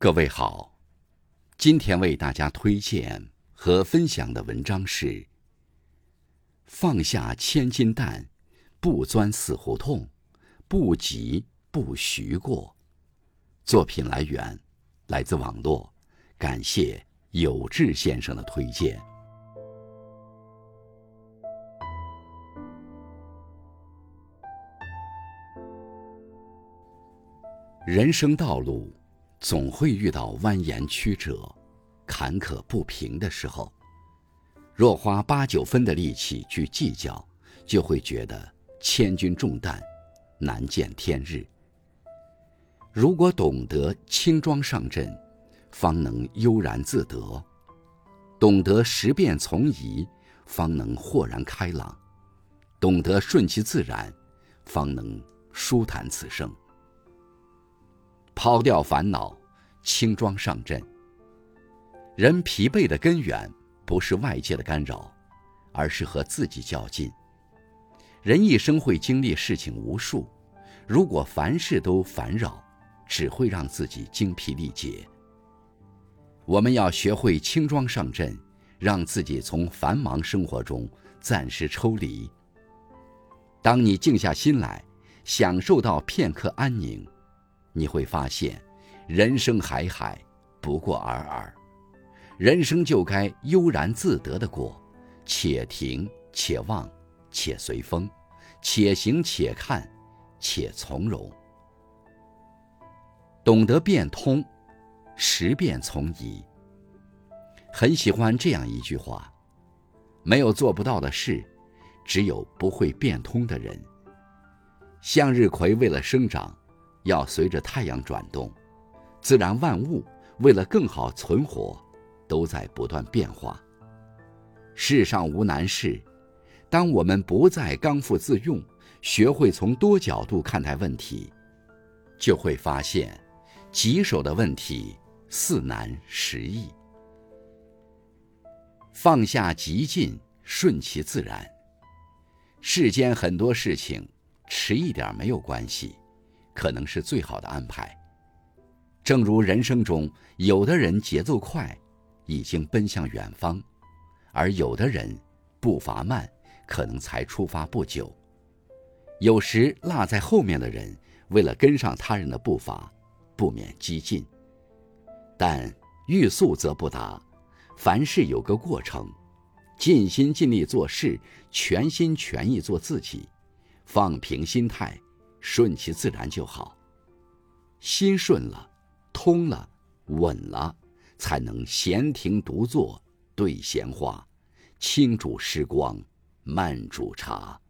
各位好，今天为大家推荐和分享的文章是《放下千斤担，不钻死胡同，不急不徐过》。作品来源来自网络，感谢有志先生的推荐。人生道路。总会遇到蜿蜒曲折、坎坷不平的时候。若花八九分的力气去计较，就会觉得千钧重担，难见天日。如果懂得轻装上阵，方能悠然自得；懂得识变从移，方能豁然开朗；懂得顺其自然，方能舒坦此生。抛掉烦恼，轻装上阵。人疲惫的根源不是外界的干扰，而是和自己较劲。人一生会经历事情无数，如果凡事都烦扰，只会让自己精疲力竭。我们要学会轻装上阵，让自己从繁忙生活中暂时抽离。当你静下心来，享受到片刻安宁。你会发现，人生海海，不过尔尔。人生就该悠然自得的过，且停且望，且随风，且行且看，且从容。懂得变通，识变从宜。很喜欢这样一句话：没有做不到的事，只有不会变通的人。向日葵为了生长。要随着太阳转动，自然万物为了更好存活，都在不断变化。世上无难事，当我们不再刚愎自用，学会从多角度看待问题，就会发现，棘手的问题似难实易。放下急进，顺其自然。世间很多事情，迟一点没有关系。可能是最好的安排。正如人生中，有的人节奏快，已经奔向远方；而有的人步伐慢，可能才出发不久。有时落在后面的人，为了跟上他人的步伐，不免激进。但欲速则不达，凡事有个过程，尽心尽力做事，全心全意做自己，放平心态。顺其自然就好。心顺了，通了，稳了，才能闲庭独坐对闲话，轻煮时光，慢煮茶。